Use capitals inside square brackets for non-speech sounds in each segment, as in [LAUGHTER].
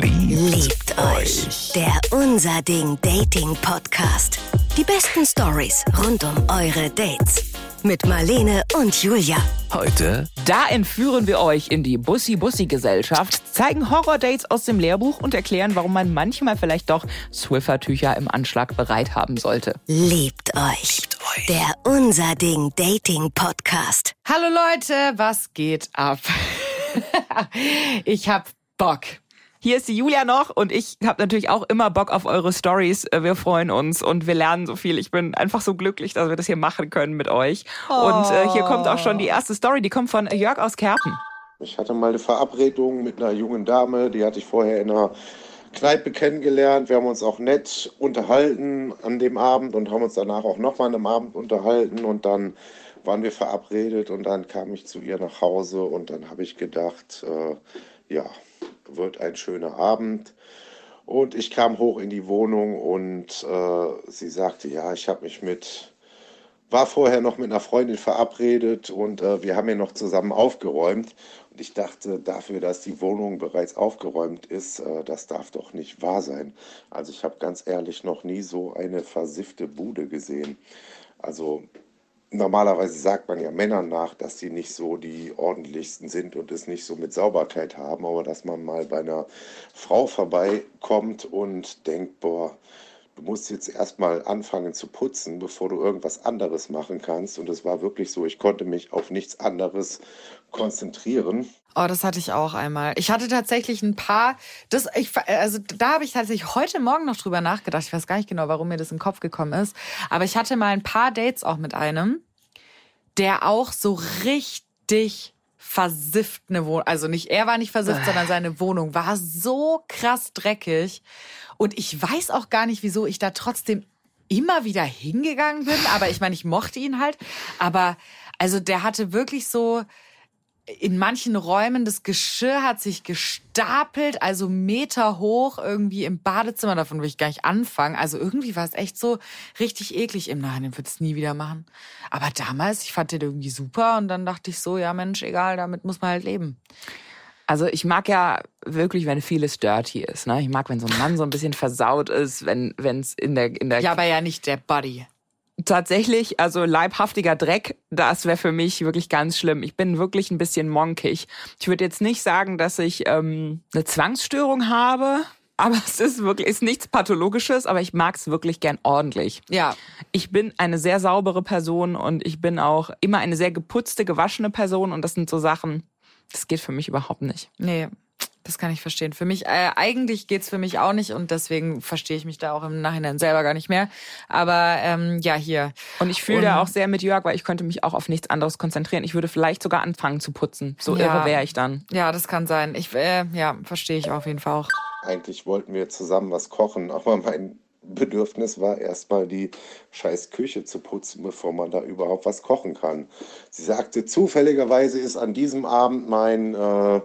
Liebt euch. Der Unser Ding Dating Podcast. Die besten Stories rund um eure Dates. Mit Marlene und Julia. Heute Da entführen wir euch in die Bussi-Bussi-Gesellschaft, zeigen Horror-Dates aus dem Lehrbuch und erklären, warum man manchmal vielleicht doch Swiffer-Tücher im Anschlag bereit haben sollte. Liebt euch. Der Unser Ding Dating Podcast. Hallo Leute, was geht ab? [LAUGHS] ich hab Bock. Hier ist die Julia noch und ich habe natürlich auch immer Bock auf eure Stories. Wir freuen uns und wir lernen so viel. Ich bin einfach so glücklich, dass wir das hier machen können mit euch. Und äh, hier kommt auch schon die erste Story, die kommt von Jörg aus Kerpen. Ich hatte mal eine Verabredung mit einer jungen Dame, die hatte ich vorher in einer Kneipe kennengelernt. Wir haben uns auch nett unterhalten an dem Abend und haben uns danach auch nochmal an einem Abend unterhalten und dann waren wir verabredet und dann kam ich zu ihr nach Hause und dann habe ich gedacht, äh, ja, wird ein schöner Abend. Und ich kam hoch in die Wohnung und äh, sie sagte, ja, ich habe mich mit, war vorher noch mit einer Freundin verabredet und äh, wir haben ja noch zusammen aufgeräumt. Und ich dachte, dafür, dass die Wohnung bereits aufgeräumt ist, äh, das darf doch nicht wahr sein. Also ich habe ganz ehrlich noch nie so eine versiffte Bude gesehen. Also Normalerweise sagt man ja Männern nach, dass sie nicht so die ordentlichsten sind und es nicht so mit Sauberkeit haben, aber dass man mal bei einer Frau vorbeikommt und denkt, boah, du musst jetzt erstmal anfangen zu putzen, bevor du irgendwas anderes machen kannst. Und es war wirklich so, ich konnte mich auf nichts anderes konzentrieren. Oh, das hatte ich auch einmal. Ich hatte tatsächlich ein paar, das, ich, also da habe ich tatsächlich heute Morgen noch drüber nachgedacht. Ich weiß gar nicht genau, warum mir das in den Kopf gekommen ist. Aber ich hatte mal ein paar Dates auch mit einem, der auch so richtig versifft eine Wohnung, also nicht, er war nicht versifft, sondern seine Wohnung war so krass dreckig. Und ich weiß auch gar nicht, wieso ich da trotzdem immer wieder hingegangen bin. Aber ich meine, ich mochte ihn halt. Aber also der hatte wirklich so, in manchen Räumen das Geschirr hat sich gestapelt, also Meter hoch irgendwie im Badezimmer. Davon will ich gar nicht anfangen. Also irgendwie war es echt so richtig eklig. Im Nachhinein würde es nie wieder machen. Aber damals, ich fand den irgendwie super und dann dachte ich so, ja Mensch, egal, damit muss man halt leben. Also ich mag ja wirklich, wenn vieles dirty ist. Ne? Ich mag, wenn so ein Mann so ein bisschen versaut ist, wenn es in der in der Ja, aber ja nicht der Body. Tatsächlich, also leibhaftiger Dreck, das wäre für mich wirklich ganz schlimm. Ich bin wirklich ein bisschen monkig. Ich würde jetzt nicht sagen, dass ich ähm, eine Zwangsstörung habe, aber es ist wirklich ist nichts Pathologisches, aber ich mag es wirklich gern ordentlich. Ja. Ich bin eine sehr saubere Person und ich bin auch immer eine sehr geputzte, gewaschene Person und das sind so Sachen, das geht für mich überhaupt nicht. Nee, das kann ich verstehen. Für mich, äh, eigentlich geht's für mich auch nicht und deswegen verstehe ich mich da auch im Nachhinein selber gar nicht mehr. Aber ähm, ja, hier. Und ich fühle da auch sehr mit Jörg, weil ich könnte mich auch auf nichts anderes konzentrieren. Ich würde vielleicht sogar anfangen zu putzen. So Ja. irre wäre ich dann. Ja, das kann sein. Ich, äh, ja, verstehe ich auf jeden Fall auch. Eigentlich wollten wir zusammen was kochen, aber mein Bedürfnis war erstmal die scheiß Küche zu putzen, bevor man da überhaupt was kochen kann. Sie sagte, zufälligerweise ist an diesem Abend mein äh,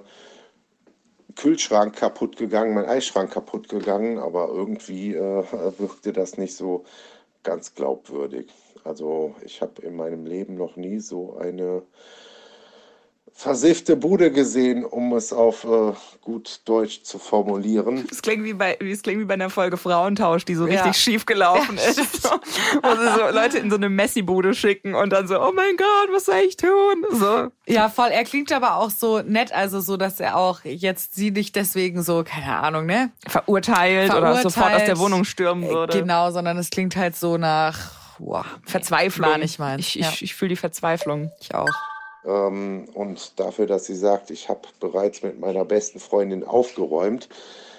Kühlschrank kaputt gegangen, mein Eisschrank kaputt gegangen, aber irgendwie äh, wirkte das nicht so ganz glaubwürdig. Also ich habe in meinem Leben noch nie so eine versiffte Bude gesehen, um es auf äh, gut Deutsch zu formulieren. Es klingt wie bei, es klingt wie bei einer Folge Frauentausch, die so Ja. richtig schief gelaufen ist. So, [LAUGHS] wo sie so Leute in so eine Messi-Bude schicken und dann so, oh mein Gott, was soll ich tun? So. Ja, voll. Er klingt aber auch so nett, also so, dass er auch jetzt sie nicht deswegen so, keine Ahnung, ne? Verurteilt, oder Verurteilt. sofort aus der Wohnung stürmen würde. Genau, sondern es klingt halt so nach, wow, Verzweiflung. War nicht meins. Ich, ich, Ja. ich fühle die Verzweiflung. ich auch. Ähm, und dafür, dass sie sagt, ich habe bereits mit meiner besten Freundin aufgeräumt.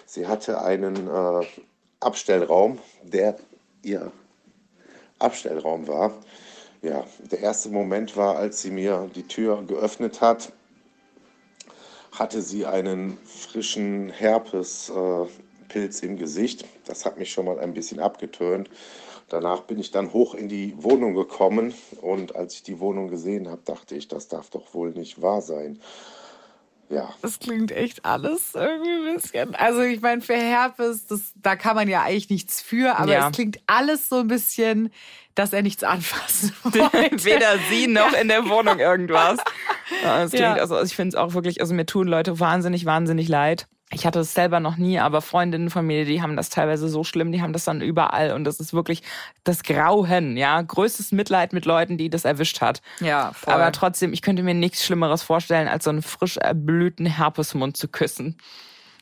Sie hatte einen äh, Abstellraum, der ihr Abstellraum war. Ja, der erste Moment war, als sie mir die Tür geöffnet hat, hatte sie einen frischen Herpespilz äh, Pilz im Gesicht. Das hat mich schon mal ein bisschen abgetönt. Danach bin ich dann hoch in die Wohnung gekommen und als ich die Wohnung gesehen habe, dachte ich, das darf doch wohl nicht wahr sein. Ja, Das klingt echt alles irgendwie ein bisschen. Also ich meine, für Herpes, das, da kann man ja eigentlich nichts für, aber Ja. es klingt alles so ein bisschen dass er nichts anfassen [LAUGHS] wollte. Weder sie noch ja. in der Wohnung irgendwas. Das klingt, Ja. also ich finde es auch wirklich, also mir tun Leute wahnsinnig, wahnsinnig leid. Ich hatte es selber noch nie, aber Freundinnen von mir, die haben das teilweise so schlimm, die haben das dann überall und das ist wirklich das Grauen, ja. Größtes Mitleid mit Leuten, die das erwischt hat. Ja, voll. Aber trotzdem, ich könnte mir nichts Schlimmeres vorstellen, als so einen frisch erblühten Herpesmund zu küssen.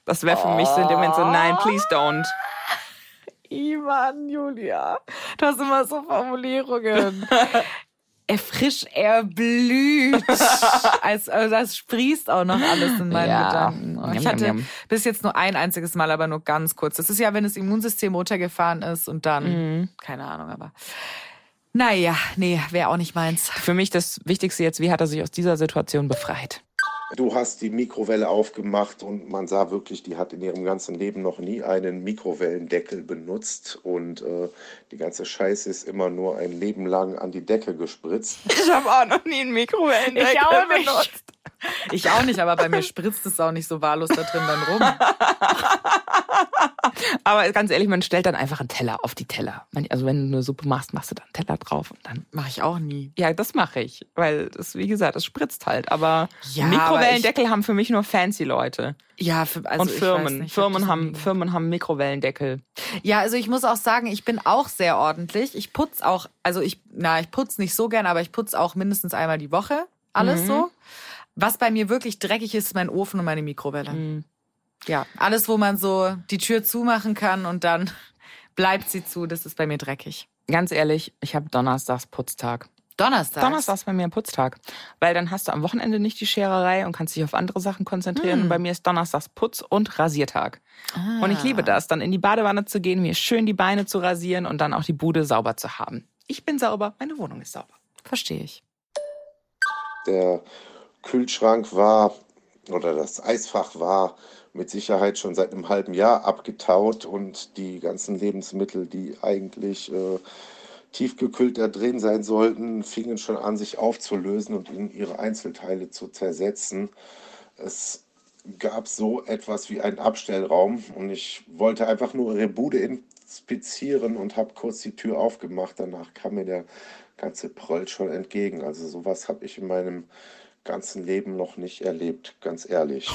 Das wäre für mich so in dem Moment so, nein, please don't. Ivan, Julia, du hast immer so Formulierungen. [LAUGHS] er frisch erblüht. [LAUGHS] Als, also das sprießt auch noch alles in meinen Ja. Gedanken. Oh, Ich hatte bis jetzt nur ein einziges Mal, aber nur ganz kurz. Das ist ja, wenn das Immunsystem runtergefahren ist und dann, Mhm. keine Ahnung, aber naja, nee, wäre auch nicht meins. Für mich das Wichtigste jetzt, wie hat er sich aus dieser Situation befreit? Du hast die Mikrowelle aufgemacht und man sah wirklich, die hat in ihrem ganzen Leben noch nie einen Mikrowellendeckel benutzt und äh, die ganze Scheiße ist immer nur ein Leben lang an die Decke gespritzt. [LAUGHS] Ich habe auch noch nie einen Mikrowellendeckel Ich auch nicht. benutzt. Ich auch nicht, aber bei mir spritzt es auch nicht so wahllos da drin dann rum. [LAUGHS] Aber ganz ehrlich, man stellt dann einfach einen Teller auf die Teller. Also wenn du eine Suppe machst, machst du da einen Teller drauf und dann. Mache ich auch nie. Ja, das mache ich, weil das, wie gesagt, das spritzt halt. Aber Ja, Mikrowellendeckel haben für mich nur fancy Leute Ja, für, also und ich Firmen. Weiß nicht, ich Firmen haben. Firmen haben Mikrowellendeckel. Ja, also ich muss auch sagen, ich bin auch sehr ordentlich. Ich putz auch, also ich, na, ich putz nicht so gern, aber ich putz auch mindestens einmal die Woche. Alles Mhm. so. Was bei mir wirklich dreckig ist, ist mein Ofen und meine Mikrowelle. Mhm. Ja, alles, wo man so die Tür zumachen kann und dann [LAUGHS] bleibt sie zu, das ist bei mir dreckig. Ganz ehrlich, ich habe Donnerstags Putztag. Donnerstag. Donnerstag ist bei mir ein Putztag. Weil dann hast du am Wochenende nicht die Schererei und kannst dich auf andere Sachen konzentrieren. Hm. Und bei mir ist Donnerstags Putz- und Rasiertag. Ah. Und ich liebe das, dann in die Badewanne zu gehen, mir schön die Beine zu rasieren und dann auch die Bude sauber zu haben. Ich bin sauber, meine Wohnung ist sauber. Verstehe ich. Der Kühlschrank war oder das Eisfach war mit Sicherheit schon seit einem halben Jahr abgetaut und die ganzen Lebensmittel, die eigentlich äh, tiefgekühlt da drin sein sollten, fingen schon an, sich aufzulösen und in ihre Einzelteile zu zersetzen. Es gab so etwas wie einen Abstellraum und ich wollte einfach nur ihre Bude inspizieren und habe kurz die Tür aufgemacht. Danach kam mir der ganze Pröll schon entgegen. Also sowas habe ich in meinem ganzen Leben noch nicht erlebt, ganz ehrlich.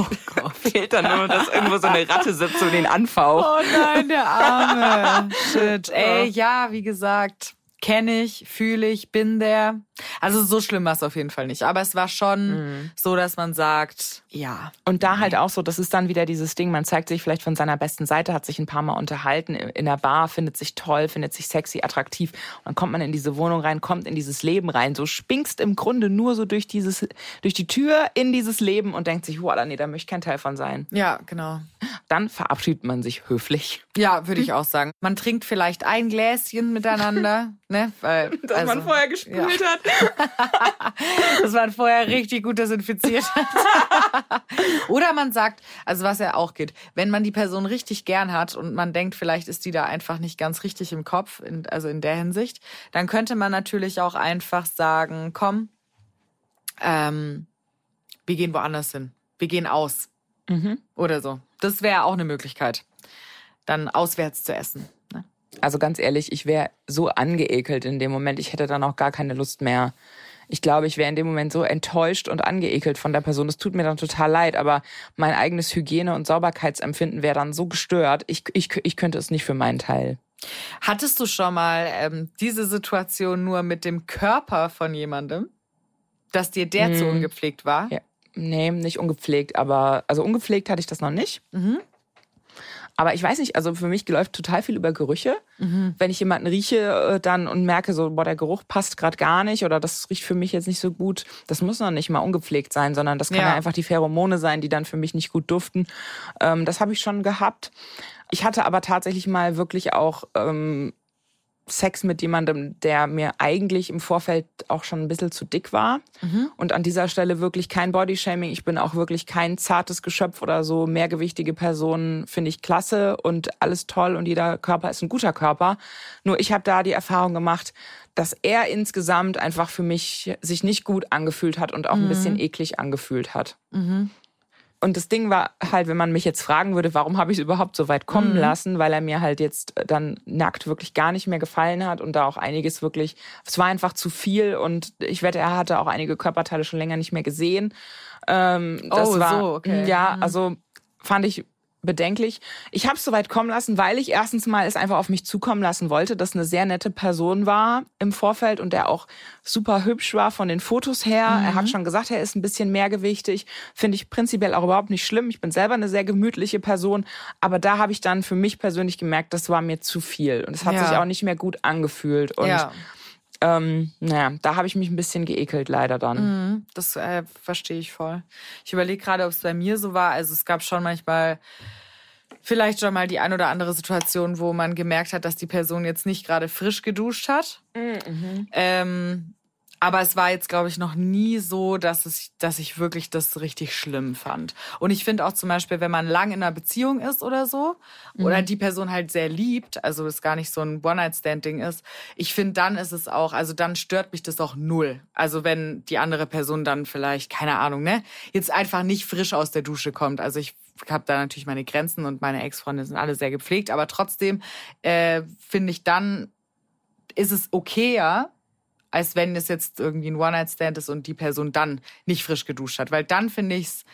Fehlt dann nur, dass irgendwo so eine Ratte sitzt und den anfaucht. Oh nein, der Arme. [LAUGHS] Shit. Ey, ja, wie gesagt, kenne ich, fühle ich, bin der. Also so schlimm war es auf jeden Fall nicht. Aber es war schon so, dass man sagt, ja. Und da halt auch so, das ist dann wieder dieses Ding, man zeigt sich vielleicht von seiner besten Seite, hat sich ein paar Mal unterhalten in der Bar, findet sich toll, findet sich sexy, attraktiv. Und dann kommt man in diese Wohnung rein, kommt in dieses Leben rein, so spinkst im Grunde nur so durch dieses, durch die Tür in dieses Leben und denkt sich, wow, nee, da möchte ich kein Teil von sein. Ja, genau. Dann verabschiedet man sich höflich. Ja, würde ich auch sagen. Man trinkt vielleicht ein Gläschen miteinander, [LAUGHS] ne? Weil, also, gespült hat. [LAUGHS] dass man vorher richtig gut desinfiziert hat. [LAUGHS] Oder man sagt, also was ja auch geht, wenn man die Person richtig gern hat und man denkt, vielleicht ist die da einfach nicht ganz richtig im Kopf, in, also in der Hinsicht, dann könnte man natürlich auch einfach sagen, komm, ähm, wir gehen woanders hin. Wir gehen aus. Oder so. Das wäre auch eine Möglichkeit, dann auswärts zu essen. Also ganz ehrlich, ich wäre so angeekelt in dem Moment, ich hätte dann auch gar keine Lust mehr. Ich glaube, ich wäre in dem Moment so enttäuscht und angeekelt von der Person. Es tut mir dann total leid, aber mein eigenes Hygiene- und Sauberkeitsempfinden wäre dann so gestört. Ich, ich, ich könnte es nicht für meinen Teil. Hattest du schon mal ähm, diese Situation nur mit dem Körper von jemandem, dass dir der zu Mm. ungepflegt war? Ja. Nee, nicht ungepflegt, aber also ungepflegt hatte ich das noch nicht. Mhm. Aber ich weiß nicht, also für mich läuft total viel über Gerüche. Mhm. Wenn ich jemanden rieche äh, dann und merke so, boah, der Geruch passt gerade gar nicht oder das riecht für mich jetzt nicht so gut, das muss noch nicht mal ungepflegt sein, sondern das kann Ja. ja einfach die Pheromone sein, die dann für mich nicht gut duften. Ähm, das habe ich schon gehabt. Ich hatte aber tatsächlich mal wirklich auch ähm, Sex mit jemandem, der mir eigentlich im Vorfeld auch schon ein bisschen zu dick war. Und an dieser Stelle wirklich kein Bodyshaming. Ich bin auch wirklich kein zartes Geschöpf oder so. Mehrgewichtige Personen finde ich klasse und alles toll und jeder Körper ist ein guter Körper. Nur ich habe da die Erfahrung gemacht, dass er insgesamt einfach für mich sich nicht gut angefühlt hat und auch ein bisschen eklig angefühlt hat. Und das Ding war halt, wenn man mich jetzt fragen würde, warum habe ich es überhaupt so weit kommen mhm. lassen, weil er mir halt jetzt dann nackt wirklich gar nicht mehr gefallen hat und da auch einiges wirklich, es war einfach zu viel und ich wette, er hatte auch einige Körperteile schon länger nicht mehr gesehen. Ähm, das oh, war, so, okay. Ja, mhm. also fand ich bedenklich. Ich habe es so weit kommen lassen, weil ich erstens mal es einfach auf mich zukommen lassen wollte, dass eine sehr nette Person war im Vorfeld und der auch super hübsch war von den Fotos her. Mhm. Er hat schon gesagt, er ist ein bisschen mehrgewichtig. Finde ich prinzipiell auch überhaupt nicht schlimm. Ich bin selber eine sehr gemütliche Person, aber da habe ich dann für mich persönlich gemerkt, das war mir zu viel und es hat ja. sich auch nicht mehr gut angefühlt und ja. Ähm, naja, da habe ich mich ein bisschen geekelt, leider dann. Mhm, das äh, verstehe ich voll. Ich überlege gerade, ob es bei mir so war. Also es gab schon manchmal vielleicht schon mal die ein oder andere Situation, wo man gemerkt hat, dass die Person jetzt nicht gerade frisch geduscht hat. Mhm. Ähm, aber es war jetzt, glaube ich, noch nie so, dass, es, dass ich wirklich das richtig schlimm fand. Und ich finde auch zum Beispiel, wenn man lang in einer Beziehung ist oder so, mhm. oder die Person halt sehr liebt, also es gar nicht so ein One-Night-Stand-Ding ist, ich finde, dann ist es auch, also dann stört mich das auch null. Also wenn die andere Person dann vielleicht, keine Ahnung, ne, jetzt einfach nicht frisch aus der Dusche kommt. Also ich habe da natürlich meine Grenzen und meine Ex-Freunde sind alle sehr gepflegt, aber trotzdem äh, finde ich dann ist es okayer, als wenn es jetzt irgendwie ein One-Night-Stand ist und die Person dann nicht frisch geduscht hat. Weil dann finde ich es,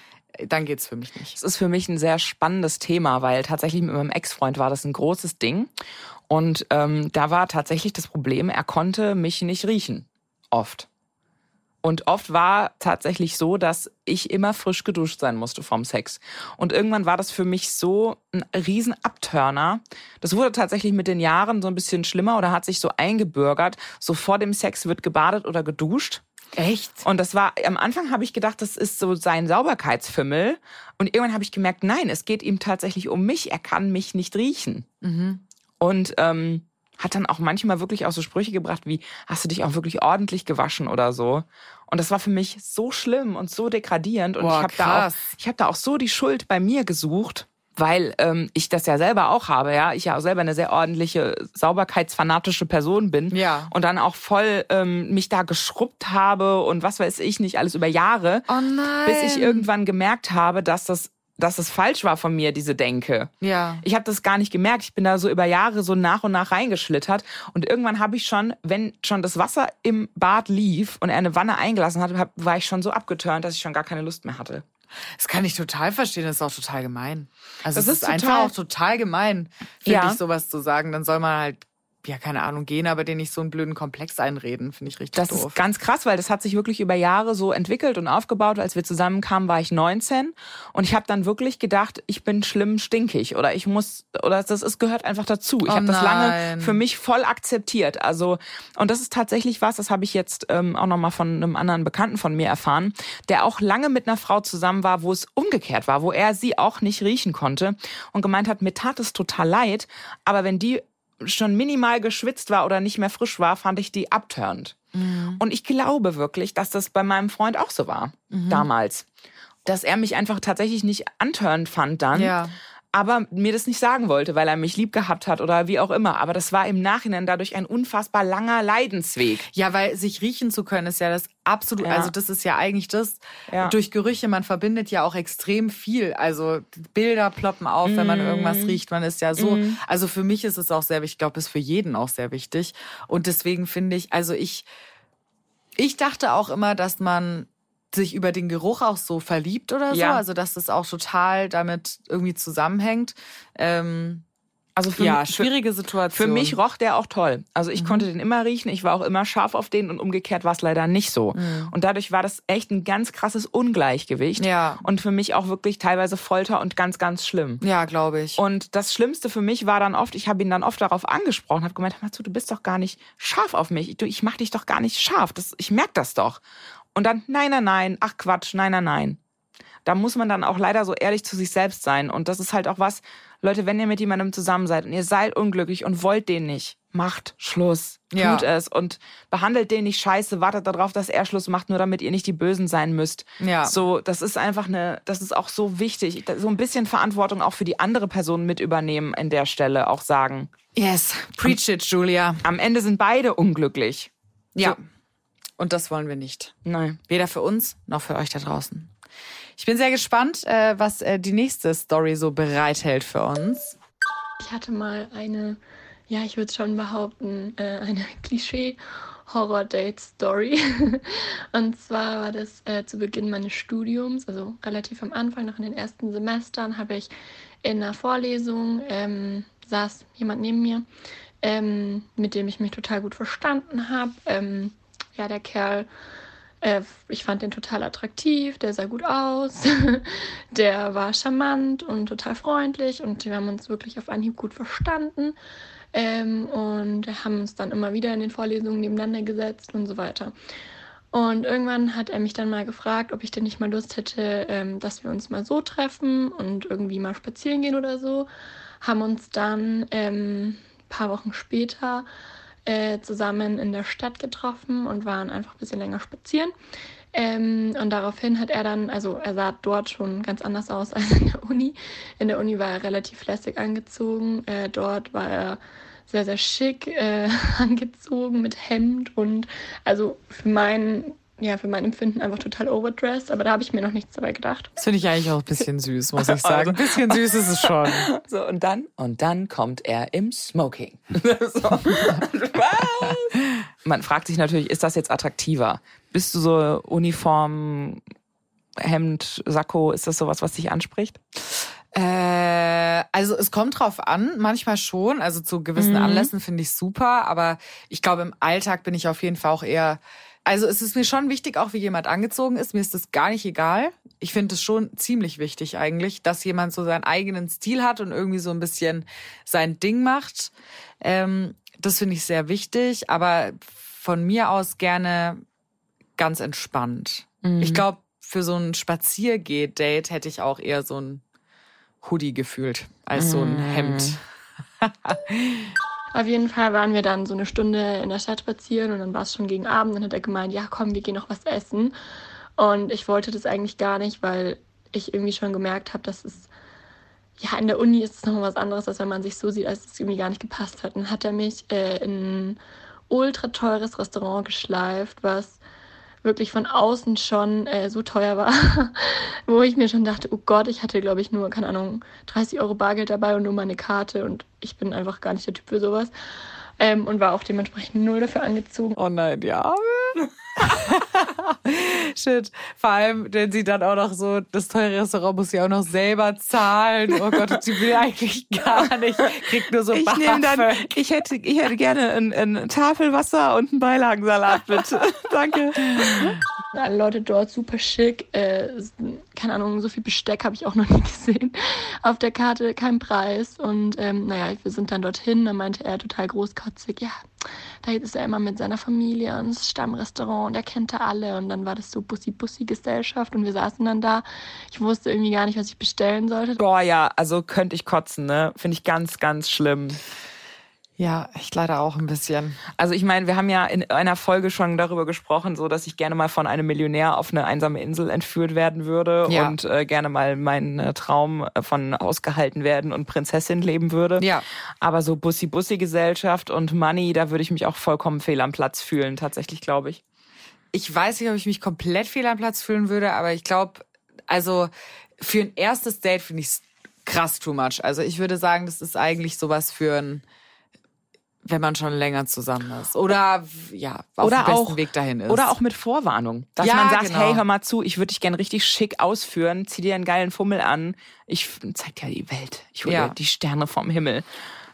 dann geht's für mich nicht. Es ist für mich ein sehr spannendes Thema, weil tatsächlich mit meinem Ex-Freund war das ein großes Ding. Und ähm, da war tatsächlich das Problem, er konnte mich nicht riechen. Oft. Und oft war tatsächlich so, dass ich immer frisch geduscht sein musste vom Sex. Und irgendwann war das für mich so ein riesen Abturner. Das wurde tatsächlich mit den Jahren so ein bisschen schlimmer oder hat sich so eingebürgert. So vor dem Sex wird gebadet oder geduscht. Echt? Und das war, am Anfang habe ich gedacht, das ist so sein Sauberkeitsfimmel. Und irgendwann habe ich gemerkt, nein, es geht ihm tatsächlich um mich. Er kann mich nicht riechen. Mhm. Und ähm, hat dann auch manchmal wirklich auch so Sprüche gebracht wie, hast du dich auch wirklich ordentlich gewaschen oder so? Und das war für mich so schlimm und so degradierend. Und Boah, ich habe da, auch, ich hab da auch so die Schuld bei mir gesucht, weil ähm, ich das ja selber auch habe, ja. Ich ja auch selber eine sehr ordentliche, sauberkeitsfanatische Person bin. Ja. Und dann auch voll ähm, mich da geschrubbt habe und was weiß ich nicht, alles über Jahre. Oh nein. Bis ich irgendwann gemerkt habe, dass das dass es falsch war von mir, diese Denke. Ja. Ich habe das gar nicht gemerkt. Ich bin da so über Jahre so nach und nach reingeschlittert. Und irgendwann habe ich schon, wenn schon das Wasser im Bad lief und er eine Wanne eingelassen hat, war ich schon so abgeturnt, dass ich schon gar keine Lust mehr hatte. Das kann ich total verstehen. Das ist auch total gemein. Also das es ist, ist einfach auch total gemein, finde ja. ich, sowas zu sagen. Dann soll man halt ja, keine Ahnung, gehen, aber den nicht so einen blöden Komplex einreden, finde ich richtig das doof. Das ist ganz krass, weil das hat sich wirklich über Jahre so entwickelt und aufgebaut. Als wir zusammenkamen, war ich 19 und ich habe dann wirklich gedacht, ich bin schlimm stinkig oder ich muss oder das ist gehört einfach dazu. Ich oh habe das lange für mich voll akzeptiert. Also und das ist tatsächlich was, das habe ich jetzt ähm, auch noch mal von einem anderen Bekannten von mir erfahren, der auch lange mit einer Frau zusammen war, wo es umgekehrt war, wo er sie auch nicht riechen konnte und gemeint hat, mir tat es total leid, aber wenn die schon minimal geschwitzt war oder nicht mehr frisch war, fand ich die abturnt. Mhm. Und ich glaube wirklich, dass das bei meinem Freund auch so war, mhm. damals. Dass er mich einfach tatsächlich nicht antörend fand dann. Ja aber mir das nicht sagen wollte, weil er mich lieb gehabt hat oder wie auch immer. Aber das war im Nachhinein dadurch ein unfassbar langer Leidensweg. Ja, weil sich riechen zu können ist ja das absolut, ja. also das ist ja eigentlich das, ja. durch Gerüche, man verbindet ja auch extrem viel. Also Bilder ploppen auf, mm. wenn man irgendwas mhm. riecht. Man ist ja so, mm. also für mich ist es auch sehr wichtig, ich glaube, es ist für jeden auch sehr wichtig. Und deswegen finde ich, also ich, ich dachte auch immer, dass man sich über den Geruch auch so verliebt oder so. Ja. Also dass das auch total damit irgendwie zusammenhängt. Ähm, also für ja, schwierige Situation. Für mich roch der auch toll. Also ich mhm. konnte den immer riechen. Ich war auch immer scharf auf den und umgekehrt war es leider nicht so. Mhm. Und dadurch war das echt ein ganz krasses Ungleichgewicht. Ja. Und für mich auch wirklich teilweise Folter und ganz, ganz schlimm. Ja, glaube ich. Und das Schlimmste für mich war dann oft, ich habe ihn dann oft darauf angesprochen, habe gemeint, Matsu, du bist doch gar nicht scharf auf mich. Ich, ich mach dich doch gar nicht scharf. Das, ich merk das doch. Und dann, nein, nein, nein, ach Quatsch, nein, nein, nein. Da muss man dann auch leider so ehrlich zu sich selbst sein. Und das ist halt auch was, Leute, wenn ihr mit jemandem zusammen seid und ihr seid unglücklich und wollt den nicht, macht Schluss. Tut ja. es und behandelt den nicht scheiße, wartet darauf, dass er Schluss macht, nur damit ihr nicht die Bösen sein müsst. Ja. So, das ist einfach eine, das ist auch so wichtig. So ein bisschen Verantwortung auch für die andere Person mit übernehmen in der Stelle, auch sagen. Yes, preach it, Julia. Am Ende sind beide unglücklich. Ja. So. Und das wollen wir nicht. Nein. Weder für uns noch für euch da draußen. Ich bin sehr gespannt, äh, was äh, die nächste Story so bereithält für uns. Ich hatte mal eine, ja, ich würde schon behaupten, äh, eine [LAUGHS] Klischee. Horror-Date-Story. [LAUGHS] und zwar war das äh, zu Beginn meines Studiums, also relativ am Anfang, noch in den ersten Semestern, habe ich in einer Vorlesung, ähm, saß jemand neben mir, ähm, mit dem ich mich total gut verstanden habe. Ähm, ja, der Kerl äh, ich fand den total attraktiv, der sah gut aus, [LAUGHS] der war charmant und total freundlich und wir haben uns wirklich auf Anhieb gut verstanden ähm, und haben uns dann immer wieder in den Vorlesungen nebeneinander gesetzt und so weiter. Und irgendwann hat er mich dann mal gefragt, ob ich denn nicht mal Lust hätte, ähm, dass wir uns mal so treffen und irgendwie mal spazieren gehen oder so. Haben uns dann ähm, ein paar Wochen später äh, zusammen in der Stadt getroffen und waren einfach ein bisschen länger spazieren. Ähm, und daraufhin hat er dann, also er sah dort schon ganz anders aus [LAUGHS] als in der Uni. In der Uni war er relativ lässig angezogen. Äh, dort war er sehr, sehr schick äh, [LAUGHS] angezogen mit Hemd und also für meinen ja, für mein Empfinden einfach total overdressed, aber da habe ich mir noch nichts dabei gedacht. Das finde ich eigentlich auch ein bisschen süß, muss ich [LAUGHS] sagen. Also, ein bisschen süß ist es schon. [LAUGHS] So, und dann, und dann kommt er im Smoking. [LAUGHS] so. Man fragt sich natürlich, ist das jetzt attraktiver? Bist du so Uniform, Hemd, Sakko, ist das sowas, was dich anspricht? Äh, also es kommt drauf an, manchmal schon. Also zu gewissen mhm. Anlässen finde ich super, aber ich glaube, im Alltag bin ich auf jeden Fall auch eher also es ist mir schon wichtig, auch wie jemand angezogen ist. Mir ist das gar nicht egal. Ich finde es schon ziemlich wichtig eigentlich, dass jemand so seinen eigenen Stil hat und irgendwie so ein bisschen sein Ding macht. Ähm, das finde ich sehr wichtig, aber von mir aus gerne ganz entspannt. Mhm. Ich glaube, für so ein Spaziergeh-Date hätte ich auch eher so ein Hoodie gefühlt als so ein mhm. [LAUGHS] Auf jeden Fall waren wir dann so eine Stunde in der Stadt spazieren und dann war es schon gegen Abend. Dann hat er gemeint, ja komm, wir gehen noch was essen. Und ich wollte das eigentlich gar nicht, weil ich irgendwie schon gemerkt habe, dass es, ja, in der Uni ist es nochmal was anderes, als wenn man sich so sieht, als es irgendwie gar nicht gepasst hat. Dann hat er mich äh, in ein ultra teures Restaurant geschleift, was wirklich von außen schon äh, so teuer war, [LAUGHS] wo ich mir schon dachte, oh Gott, ich hatte, glaube ich, nur, keine Ahnung, 30 Euro Bargeld dabei und nur meine Karte und ich bin einfach gar nicht der Typ für sowas. Ähm, und war auch dementsprechend null dafür angezogen. Oh nein, ja. [LAUGHS] [LAUGHS] Shit. Vor allem, wenn sie dann auch noch so, das teure Restaurant muss sie auch noch selber zahlen. Oh Gott, sie will eigentlich gar nicht. Kriegt nur so Ich nehme dann, ich hätte, ich hätte gerne ein, ein Tafelwasser und einen Beilagensalat, bitte. [LAUGHS] Danke. Alle Leute dort super schick. Äh, keine Ahnung, so viel Besteck habe ich auch noch nie [LAUGHS] gesehen. Auf der Karte kein Preis. Und ähm, naja, wir sind dann dorthin. Da meinte er total großkotzig, ja, da ist er immer mit seiner Familie ins Stammrestaurant und er kennt da alle. Und dann war das so Bussi-Bussi-Gesellschaft und wir saßen dann da. Ich wusste irgendwie gar nicht, was ich bestellen sollte. Boah, ja, also könnte ich kotzen, ne? Finde ich ganz, ganz schlimm. Ja, ich leider auch ein bisschen. Also ich meine, wir haben ja in einer Folge schon darüber gesprochen, so dass ich gerne mal von einem Millionär auf eine einsame Insel entführt werden würde ja. und äh, gerne mal meinen äh, Traum von ausgehalten werden und Prinzessin leben würde. Ja. Aber so Bussi-Bussi-Gesellschaft und Money, da würde ich mich auch vollkommen fehl am Platz fühlen, tatsächlich, glaube ich. Ich weiß nicht, ob ich mich komplett fehl am Platz fühlen würde, aber ich glaube, also für ein erstes Date finde ich es krass too much. Also ich würde sagen, das ist eigentlich sowas für ein wenn man schon länger zusammen ist. Oder ja, auf oder dem besten auch, Weg dahin ist. Oder auch mit Vorwarnung. Dass ja, man sagt, genau. hey, hör mal zu, ich würde dich gern richtig schick ausführen, zieh dir einen geilen Fummel an. Ich zeig dir die Welt. Ich hole ja. dir die Sterne vom Himmel.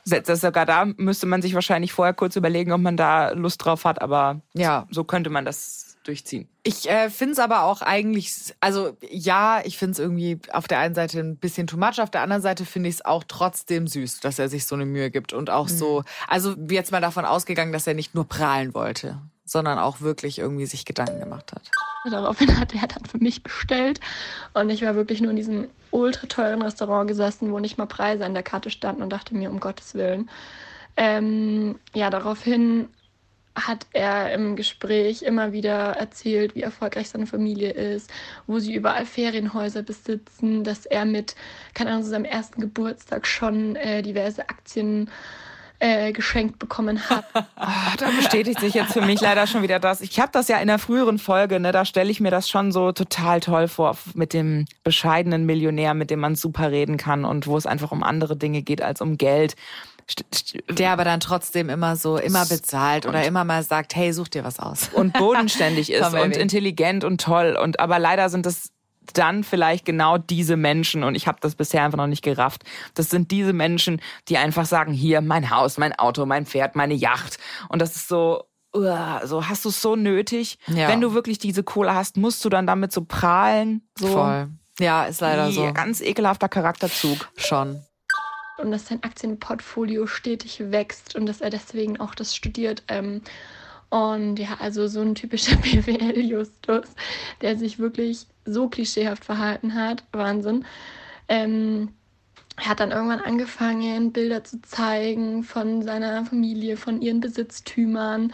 Das sogar da müsste man sich wahrscheinlich vorher kurz überlegen, ob man da Lust drauf hat, aber ja. so könnte man das durchziehen. Ich äh, finde es aber auch eigentlich, also ja, ich finde es irgendwie auf der einen Seite ein bisschen too much, auf der anderen Seite finde ich es auch trotzdem süß, dass er sich so eine Mühe gibt und auch mhm. so, also jetzt mal davon ausgegangen, dass er nicht nur prahlen wollte, sondern auch wirklich irgendwie sich Gedanken gemacht hat. Daraufhin hat er dann für mich bestellt und ich war wirklich nur in diesem ultra teuren Restaurant gesessen, wo nicht mal Preise an der Karte standen und dachte mir, um Gottes Willen. Ähm, ja, daraufhin hat er im Gespräch immer wieder erzählt, wie erfolgreich seine Familie ist, wo sie überall Ferienhäuser besitzen, dass er mit, keine Ahnung, seinem ersten Geburtstag schon äh, diverse Aktien äh, geschenkt bekommen habe. Oh, [LAUGHS] da bestätigt sich jetzt für mich leider schon wieder das. Ich habe das ja in der früheren Folge, ne, da stelle ich mir das schon so total toll vor mit dem bescheidenen Millionär, mit dem man super reden kann und wo es einfach um andere Dinge geht als um Geld. Der aber dann trotzdem immer so, immer bezahlt oder immer mal sagt, hey, such dir was aus. Und [LAUGHS] bodenständig ist und intelligent und toll. Und aber leider sind das dann vielleicht genau diese Menschen, und ich habe das bisher einfach noch nicht gerafft, das sind diese Menschen, die einfach sagen, hier, mein Haus, mein Auto, mein Pferd, meine Yacht. Und das ist so, so hast du es so nötig. Ja. Wenn du wirklich diese Kohle hast, musst du dann damit so prahlen. So. Voll. Ja, ist leider so. Ganz ekelhafter Charakterzug. Schon und dass sein Aktienportfolio stetig wächst und dass er deswegen auch das studiert. Ähm, und ja, also so ein typischer [LAUGHS] BWL-Justus, der sich wirklich so klischeehaft verhalten hat. Wahnsinn. Ähm, er hat dann irgendwann angefangen, Bilder zu zeigen von seiner Familie, von ihren Besitztümern,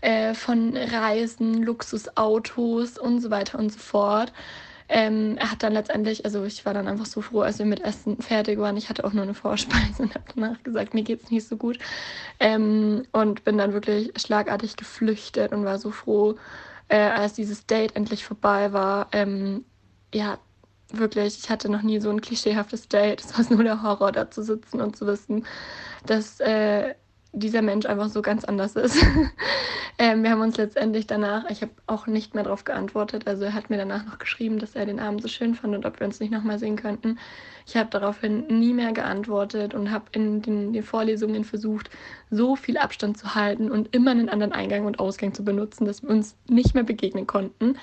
äh, von Reisen, Luxusautos und so weiter und so fort. Ähm, er hat dann letztendlich, also ich war dann einfach so froh, als wir mit Essen fertig waren. Ich hatte auch nur eine Vorspeise [LAUGHS] und habe danach gesagt, mir geht's nicht so gut. Ähm, und bin dann wirklich schlagartig geflüchtet und war so froh, äh, als dieses Date endlich vorbei war. Ähm, ja, wirklich, ich hatte noch nie so ein klischeehaftes Date. Es war nur der Horror, da zu sitzen und zu wissen, dass äh, dieser Mensch einfach so ganz anders ist. [LAUGHS] ähm, wir haben uns letztendlich danach, ich habe auch nicht mehr darauf geantwortet, also er hat mir danach noch geschrieben, dass er den Abend so schön fand und ob wir uns nicht nochmal sehen könnten. Ich habe daraufhin nie mehr geantwortet und habe in den, den, Vorlesungen versucht, so viel Abstand zu halten und immer einen anderen Eingang und Ausgang zu benutzen, dass wir uns nicht mehr begegnen konnten.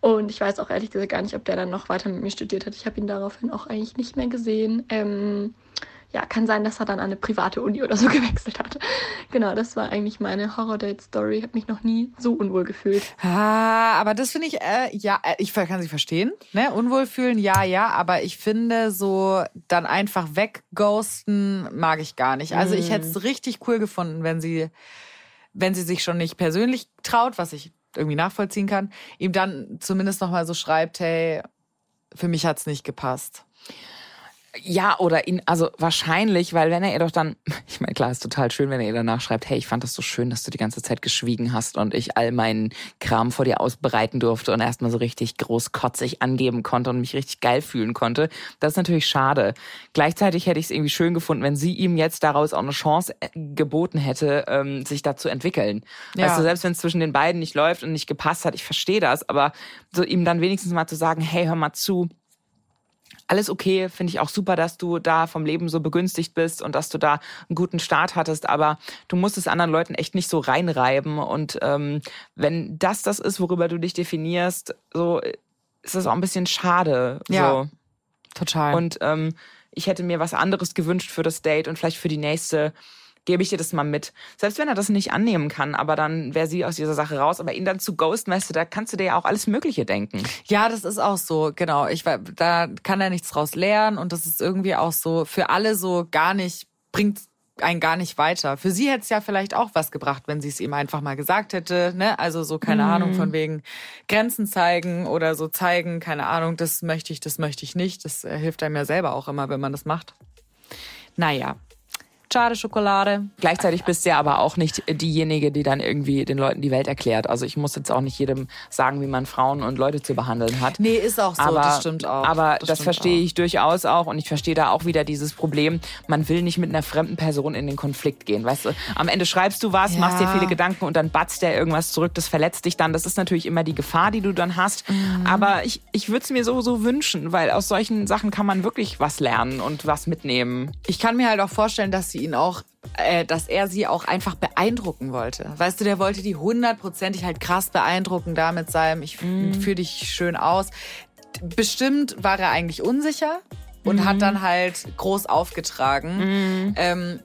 Und ich weiß auch ehrlich gesagt gar nicht, ob der dann noch weiter mit mir studiert hat. Ich habe ihn daraufhin auch eigentlich nicht mehr gesehen. Ähm, ja, kann sein, dass er dann an eine private Uni oder so [LAUGHS] gewechselt hat. Genau, das war eigentlich meine Horror-Date-Story. Ich habe mich noch nie so unwohl gefühlt. Ah, aber das finde ich, äh, ja, äh, ich kann sie verstehen. Ne? Unwohl fühlen, ja, ja, aber ich finde so dann einfach wegghosten mag ich gar nicht. Also ich hätte es richtig cool gefunden, wenn sie, wenn sie sich schon nicht persönlich traut, was ich irgendwie nachvollziehen kann, ihm dann zumindest nochmal so schreibt, hey, für mich hat's nicht gepasst. Ja, oder ihn, also wahrscheinlich, weil wenn er ihr doch dann, [LAUGHS] ich meine, klar, ist total schön, wenn er ihr danach schreibt, hey, ich fand das so schön, dass du die ganze Zeit geschwiegen hast und ich all meinen Kram vor dir ausbreiten durfte und erstmal so richtig großkotzig angeben konnte und mich richtig geil fühlen konnte. Das ist natürlich schade. Gleichzeitig hätte ich es irgendwie schön gefunden, wenn sie ihm jetzt daraus auch eine Chance äh, geboten hätte, ähm, sich da zu entwickeln. Ja. Weißt du, selbst wenn es zwischen den beiden nicht läuft und nicht gepasst hat, ich verstehe das, aber so ihm dann wenigstens mal zu sagen, hey, hör mal zu, alles okay, finde ich auch super, dass du da vom Leben so begünstigt bist und dass du da einen guten Start hattest, aber du musst es anderen Leuten echt nicht so reinreiben und ähm, wenn das das ist, worüber du dich definierst, so ist das auch ein bisschen schade. Ja, so. total. Und ähm, ich hätte mir was anderes gewünscht für das Date und vielleicht für die nächste gebe ich dir das mal mit. Selbst wenn er das nicht annehmen kann, aber dann wäre sie aus dieser Sache raus. Aber ihn dann zu ghosten, weißt du, da kannst du dir ja auch alles Mögliche denken. Ja, das ist auch so, genau. Ich da kann er nichts draus lernen und das ist irgendwie auch so für alle so gar nicht, bringt einen gar nicht weiter. Für sie hätte es ja vielleicht auch was gebracht, wenn sie es ihm einfach mal gesagt hätte. Ne? Also so, keine mhm. Ahnung, von wegen Grenzen zeigen oder so zeigen, keine Ahnung, das möchte ich, das möchte ich nicht. Das äh, hilft einem ja selber auch immer, wenn man das macht. Naja, Schade Schokolade. Gleichzeitig bist du ja aber auch nicht diejenige, die dann irgendwie den Leuten die Welt erklärt. Also ich muss jetzt auch nicht jedem sagen, wie man Frauen und Leute zu behandeln hat. Nee, ist auch so, aber, das stimmt auch. Aber das, das verstehe ich durchaus auch und ich verstehe da auch wieder dieses Problem, man will nicht mit einer fremden Person in den Konflikt gehen. Weißt du, am Ende schreibst du was, ja. machst dir viele Gedanken und dann batzt der irgendwas zurück, das verletzt dich dann. Das ist natürlich immer die Gefahr, die du dann hast. Mhm. Aber ich, ich würde es mir so, so wünschen, weil aus solchen Sachen kann man wirklich was lernen und was mitnehmen. Ich kann mir halt auch vorstellen, dass sie ihn auch äh, dass er sie auch einfach beeindrucken wollte. Weißt du, der wollte die hundertprozentig halt krass beeindrucken da mit seinem, ich mm. fühle dich schön aus. Bestimmt war er eigentlich unsicher und mm. hat dann halt groß aufgetragen. Mm. Ähm,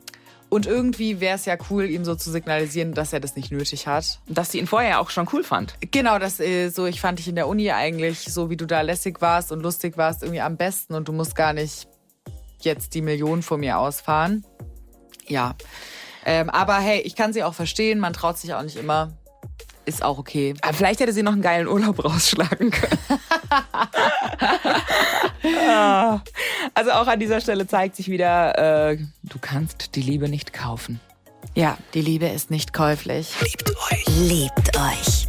und irgendwie wäre es ja cool, ihm so zu signalisieren, dass er das nicht nötig hat. Dass sie ihn vorher auch schon cool fand. Genau, das äh, so, ich fand dich in der Uni eigentlich, so wie du da lässig warst und lustig warst, irgendwie am besten und du musst gar nicht jetzt die Millionen vor mir ausfahren. Ja. Ähm, aber hey, ich kann sie auch verstehen, man traut sich auch nicht immer. Ist auch okay. Aber vielleicht hätte sie noch einen geilen Urlaub [LAUGHS] rausschlagen können. [LAUGHS] also auch an dieser Stelle zeigt sich wieder, äh, du kannst die Liebe nicht kaufen. Ja, die Liebe ist nicht käuflich. Liebt euch. Liebt euch.